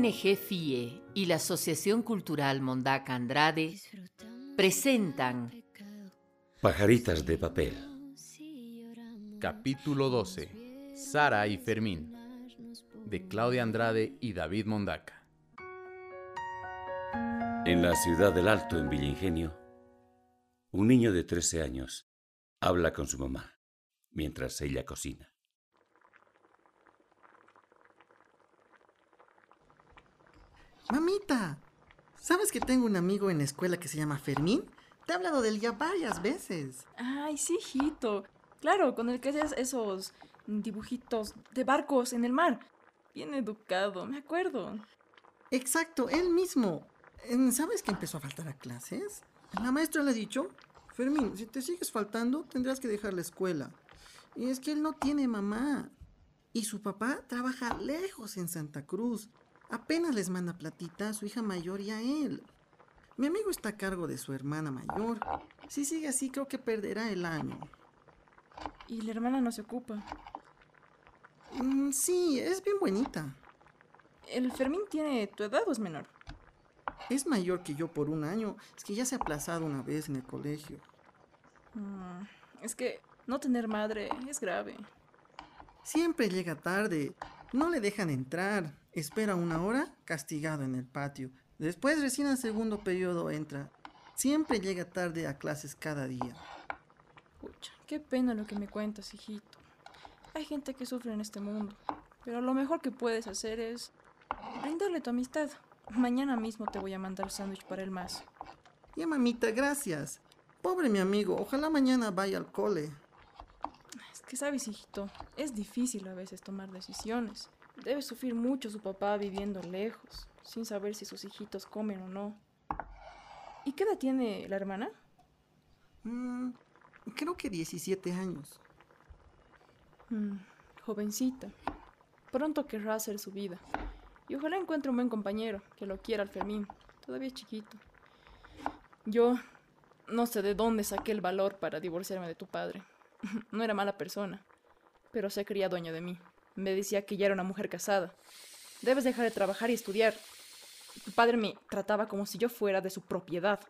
ONG FIE y la Asociación Cultural Mondaca Andrade presentan Pajaritas de papel. Capítulo 12. Sara y Fermín. De Claudia Andrade y David Mondaca. En la ciudad del Alto, en Villingenio, un niño de 13 años habla con su mamá mientras ella cocina. Mamita, ¿sabes que tengo un amigo en la escuela que se llama Fermín? Te he hablado de él ya varias veces. Ay, sí, hijito. Claro, con el que haces esos dibujitos de barcos en el mar. Bien educado, me acuerdo. Exacto, él mismo. Em, ¿Sabes que empezó a faltar a clases? La maestra le ha dicho, Fermín, si te sigues faltando, tendrás que dejar la escuela. Y es que él no tiene mamá. Y su papá trabaja lejos en Santa Cruz. Apenas les manda platita a su hija mayor y a él. Mi amigo está a cargo de su hermana mayor. Si sigue así, creo que perderá el año. Y la hermana no se ocupa. Mm, sí, es bien bonita. ¿El Fermín tiene tu edad o es menor? Es mayor que yo por un año. Es que ya se ha aplazado una vez en el colegio. Mm, es que no tener madre es grave. Siempre llega tarde. No le dejan entrar. Espera una hora castigado en el patio. Después recién al segundo periodo entra. Siempre llega tarde a clases cada día. Pucha, qué pena lo que me cuentas, hijito. Hay gente que sufre en este mundo, pero lo mejor que puedes hacer es brindarle tu amistad. Mañana mismo te voy a mandar sándwich para el más. Ya, mamita, gracias. Pobre mi amigo, ojalá mañana vaya al cole. Es que sabes, hijito, es difícil a veces tomar decisiones. Debe sufrir mucho su papá viviendo lejos, sin saber si sus hijitos comen o no. ¿Y qué edad tiene la hermana? Mm, creo que 17 años. Mm, jovencita. Pronto querrá hacer su vida. Y ojalá encuentre un buen compañero que lo quiera al Fermín. Todavía es chiquito. Yo no sé de dónde saqué el valor para divorciarme de tu padre. No era mala persona, pero se creía dueño de mí. Me decía que ya era una mujer casada. Debes dejar de trabajar y estudiar. Tu padre me trataba como si yo fuera de su propiedad.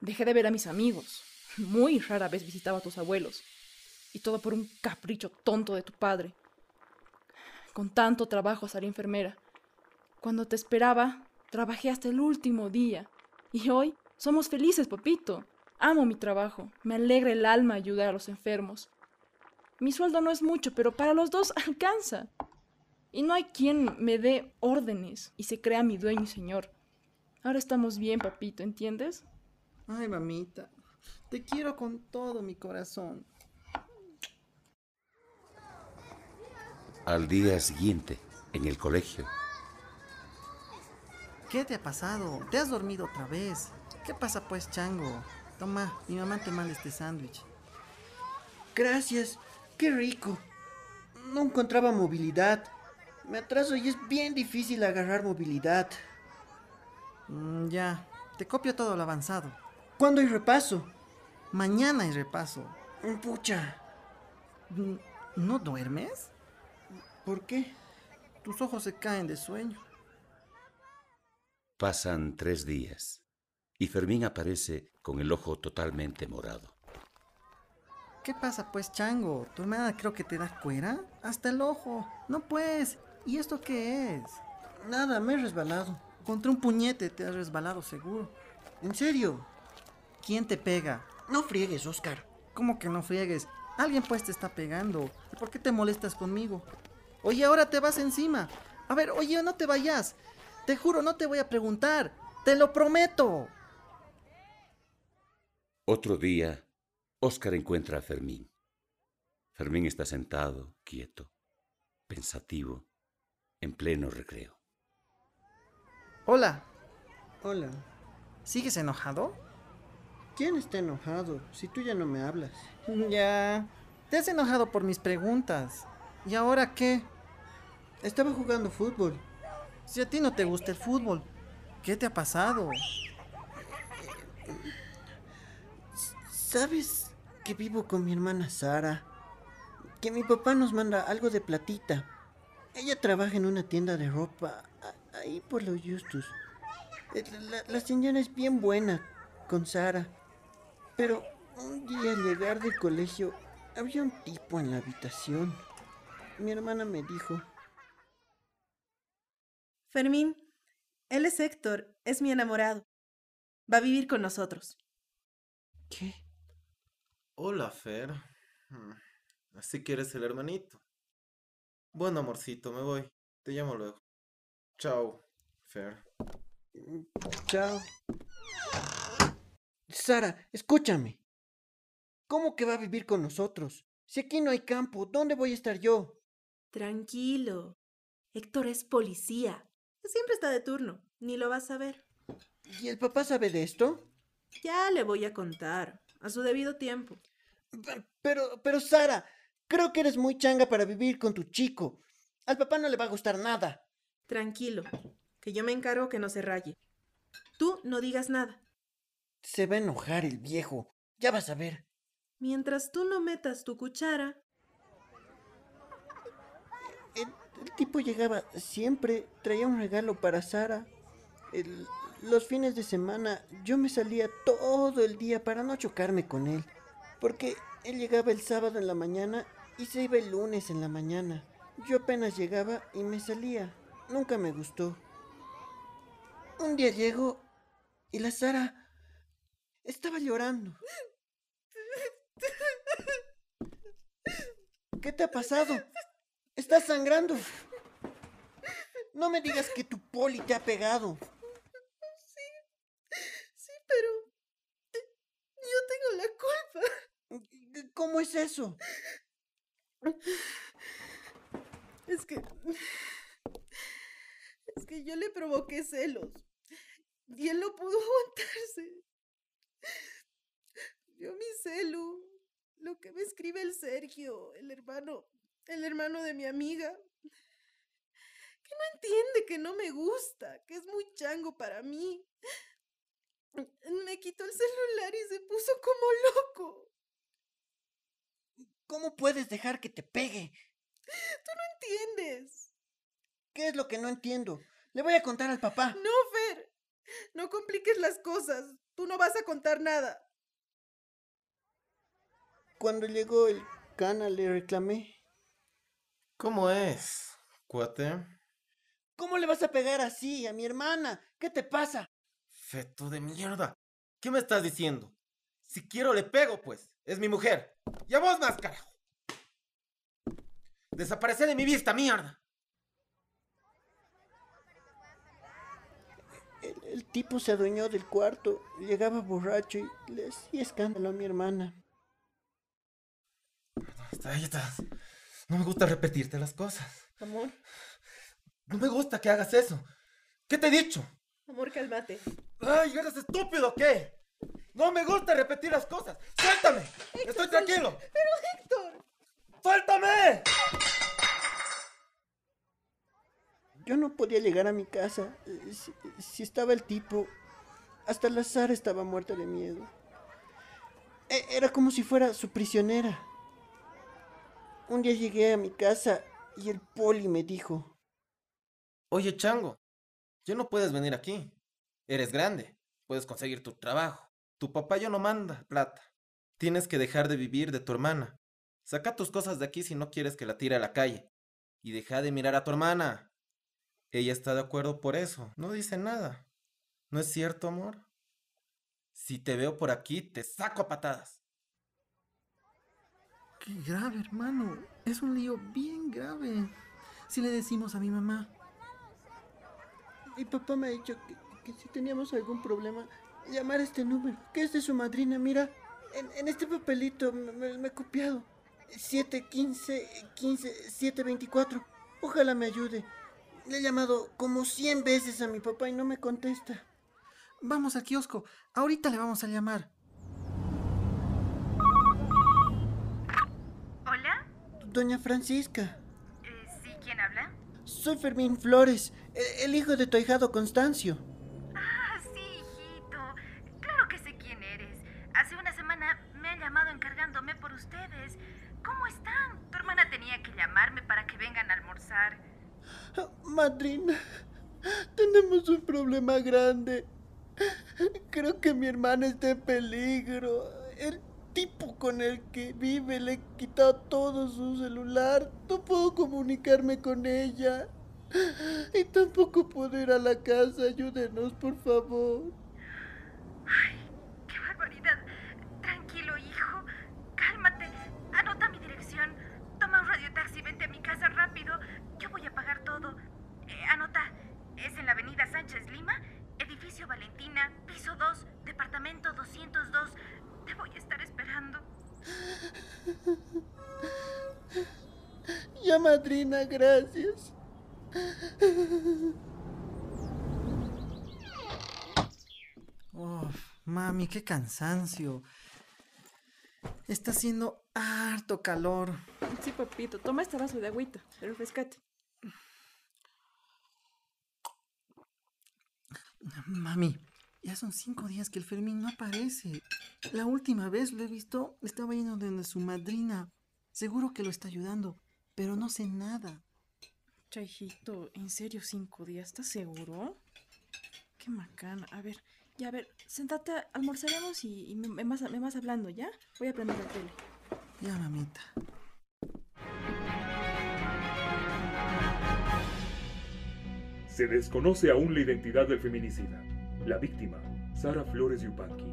Dejé de ver a mis amigos. Muy rara vez visitaba a tus abuelos. Y todo por un capricho tonto de tu padre. Con tanto trabajo salí enfermera. Cuando te esperaba, trabajé hasta el último día. Y hoy somos felices, papito. Amo mi trabajo. Me alegra el alma ayudar a los enfermos. Mi sueldo no es mucho, pero para los dos alcanza. Y no hay quien me dé órdenes y se crea mi dueño y señor. Ahora estamos bien, papito, ¿entiendes? Ay, mamita, te quiero con todo mi corazón. Al día siguiente, en el colegio, ¿Qué te ha pasado? ¿Te has dormido otra vez? ¿Qué pasa pues, chango? Toma, mi mamá te manda este sándwich. Gracias, qué rico. No encontraba movilidad. Me atraso y es bien difícil agarrar movilidad. Mm, ya, te copio todo lo avanzado. ¿Cuándo hay repaso? Mañana hay repaso. Pucha, Mm, ¿No duermes? ¿por qué? Tus ojos se caen de sueño. pasan tres días y Fermín aparece con el ojo totalmente morado. ¿Qué pasa pues, chango? ¿Tu hermana creo que te da cuera? Hasta el ojo. No pues. ¿Y esto qué es? Nada, me he resbalado. Contra un puñete te has resbalado seguro. ¿En serio? ¿Quién te pega? No friegues, Oscar. ¿Cómo que no friegues? Alguien pues te está pegando. ¿Y por qué te molestas conmigo? Oye, ahora te vas encima. A ver, oye, no te vayas. Te juro, no te voy a preguntar. Te lo prometo. Otro día, Óscar encuentra a Fermín. Fermín está sentado, quieto, pensativo, en pleno recreo. Hola, Hola. ¿sigues enojado? ¿Quién está enojado si tú ya no me hablas? Ya. Te has enojado por mis preguntas. ¿Y ahora qué? Estaba jugando fútbol. Si a ti no te gusta el fútbol, ¿qué te ha pasado? ¿Sabes que vivo con mi hermana Sara? Que mi papá nos manda algo de platita. Ella trabaja en una tienda de ropa. ahí por los Justus. Eh, La, la señora es bien buena con Sara. Pero un día al llegar del colegio había un tipo en la habitación. Mi hermana me dijo, Fermín, él es Héctor, es mi enamorado. Va a vivir con nosotros. ¿qué? Hola, Fer. Mm, Así que eres el hermanito. Bueno, amorcito, me voy. Te llamo luego. Chao, Fer. Chao. Sara, escúchame. ¿Cómo que va a vivir con nosotros? Si aquí no hay campo, ¿dónde voy a estar yo? Tranquilo. Héctor es policía. Siempre está de turno. Ni lo vas a ver. ¿Y el papá sabe de esto? Ya le voy a contar. A su debido tiempo. Pe- Pero, pero Sara, creo que eres muy changa para vivir con tu chico. Al papá no le va a gustar nada. Tranquilo. Que yo me encargo que no se raye. Tú no digas nada. Se va a enojar el viejo. Ya vas a ver. Mientras tú no metas tu cuchara, El, el tipo llegaba siempre, traía un regalo para Sara. El- los fines de semana yo me salía todo el día para no chocarme con él. Porque él llegaba el sábado en la mañana y se iba el lunes en la mañana. Yo apenas llegaba y me salía. Nunca me gustó. Un día llego y la Sara estaba llorando. ¿Qué te ha pasado? Estás sangrando. No me digas que tu poli te ha pegado. Sí, pero yo tengo la culpa. ¿Cómo es eso? Es que es que yo le provoqué celos y él no pudo aguantarse. Vio mi celu, lo que me escribe el Sergio, el hermano, el hermano de mi amiga. Que no entiende que no me gusta, que es muy chango para mí. Me quitó el celular y se puso como loco. ¿Cómo puedes dejar que te pegue? ¿Entiendes? ¿Qué es lo que no entiendo? Le voy a contar al papá. No, Fer. No compliques las cosas. Tú no vas a contar nada. Cuando llegó el cana le reclamé. ¿Cómo es, cuate? ¿Cómo le vas a pegar así a mi hermana? ¿Qué te pasa? Feto de mierda. ¿Qué me estás diciendo? Si quiero le pego, pues. Es mi mujer. Y a vos más, carajo. Desaparece de mi vista, mierda. El, el tipo se adueñó del cuarto, llegaba borracho y le hacía escándalo a mi hermana. Está, ahí estás. No me gusta repetirte las cosas. Amor, No me gusta que hagas eso. ¿Qué te he dicho? amor, cálmate. ¡Ay, eres estúpido qué! No me gusta repetir las cosas. ¡Suéltame! ¡Estoy tranquilo! Pero Héctor, ¡Suéltame! Yo no podía llegar a mi casa. Si, si estaba el tipo, hasta la Sara estaba muerta de miedo. E- Era como si fuera su prisionera. Un día llegué a mi casa y el poli me dijo, Oye, Chango, ya no puedes venir aquí. Eres grande. Puedes conseguir tu trabajo. Tu papá ya no manda plata. Tienes que dejar de vivir de tu hermana. Saca tus cosas de aquí si no quieres que la tire a la calle. Y deja de mirar a tu hermana. Ella está de acuerdo por eso. No dice nada. ¿No es cierto, amor? Si te veo por aquí, te saco a patadas. Qué grave, hermano. Es un lío bien grave. Si le decimos a mi mamá. mi papá me ha dicho que, que si teníamos algún problema, llamar a este número, que es de su madrina. Mira, en, en este papelito me, me- me he copiado. 715 15 724. Ojalá me ayude. Le he llamado como 100 veces a mi papá y no me contesta. Vamos al kiosco. Ahorita le vamos a llamar. Hola, Doña Francisca, eh, ¿sí quién habla? soy Fermín Flores, el, el hijo de tu ahijado Constancio. ¿Cómo están? Tu hermana tenía que llamarme para que vengan a almorzar. Madrina, Tenemos un problema grande. Creo que mi hermana está en peligro. El tipo con el que vive le he quitado todo su celular. No puedo comunicarme con ella. Y tampoco puedo ir a la casa. Ayúdenos, por favor. Ay, qué barbaridad. Tranquilo, hijo. Cálmate. Anota mi dirección. Toma un radiotaxi, vente a mi casa rápido. Yo voy a pagar todo. Eh, anota. Es en la avenida Sánchez Lima, edificio Valentina, piso 2, departamento 202. Te voy a estar esperando. Madrina, gracias. Uf, mami, qué cansancio. Está haciendo harto calor. Sí, papito, toma este vaso de agüita, refrescate. Mami, ya son cinco días que el Fermín no aparece. La última vez lo he visto, estaba yendo donde su madrina. Seguro que lo está ayudando, pero no sé nada. Chajito, ¿en serio cinco días? ¿Estás seguro? Qué macana. A ver, ya a ver, sentate, almorzaremos y, y me, me vas, me vas hablando, ¿ya? Voy a prender la tele. Ya, mamita. Se desconoce aún la identidad del feminicida. La víctima, Sara Flores Yupanqui,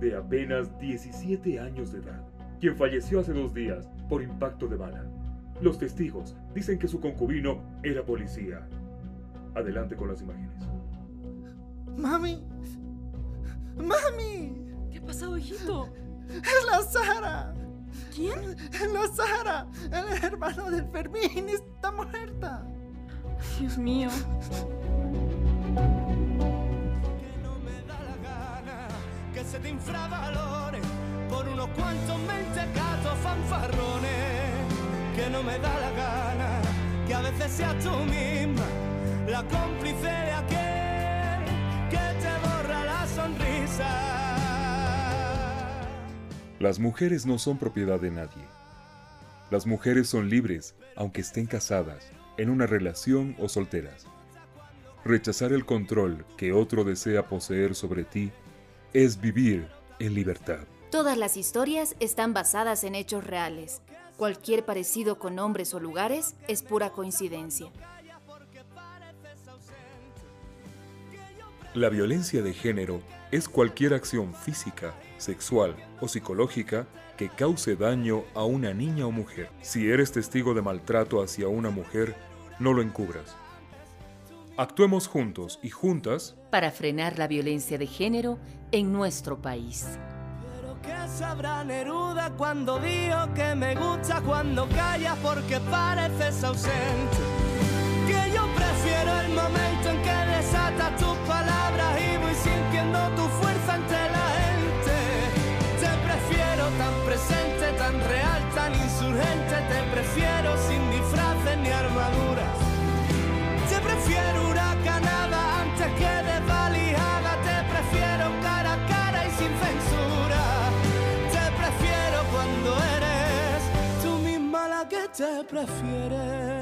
de apenas 17 años de edad, quien falleció hace dos días por impacto de bala. Los testigos dicen que su concubino era policía. Adelante con las imágenes. ¡Mami! ¡Mami! ¿Qué ha pasado, hijito? ¡Es la Sara! ¿Quién? ¡Es la Sara! El hermano del Fermín está muerta. Dios mío. que se te infravalore por unos cuantos mentecatos fanfarrones. Que no me da la gana que a veces seas tú misma la cómplice de aquel que te borra la sonrisa. Las mujeres no son propiedad de nadie. Las mujeres son libres, aunque estén casadas, en una relación o solteras. Rechazar el control que otro desea poseer sobre ti es vivir en libertad. Todas las historias están basadas en hechos reales. Cualquier parecido con nombres o lugares es pura coincidencia. La violencia de género es cualquier acción física, sexual o psicológica que cause daño a una niña o mujer. Si eres testigo de maltrato hacia una mujer, no lo encubras. Actuemos juntos y juntas para frenar la violencia de género en nuestro país. Pero ¿qué sabrá Neruda cuando digo que me gusta cuando callas porque pareces ausente? Que yo prefiero el momento en que desatas tus palabras y voy sintiendo tu fuerza entre la gente. Te prefiero tan presente, tan real, tan insurgente. Te prefiero sin disfraces ni armaduras. Te prefiero huracanada prefieres.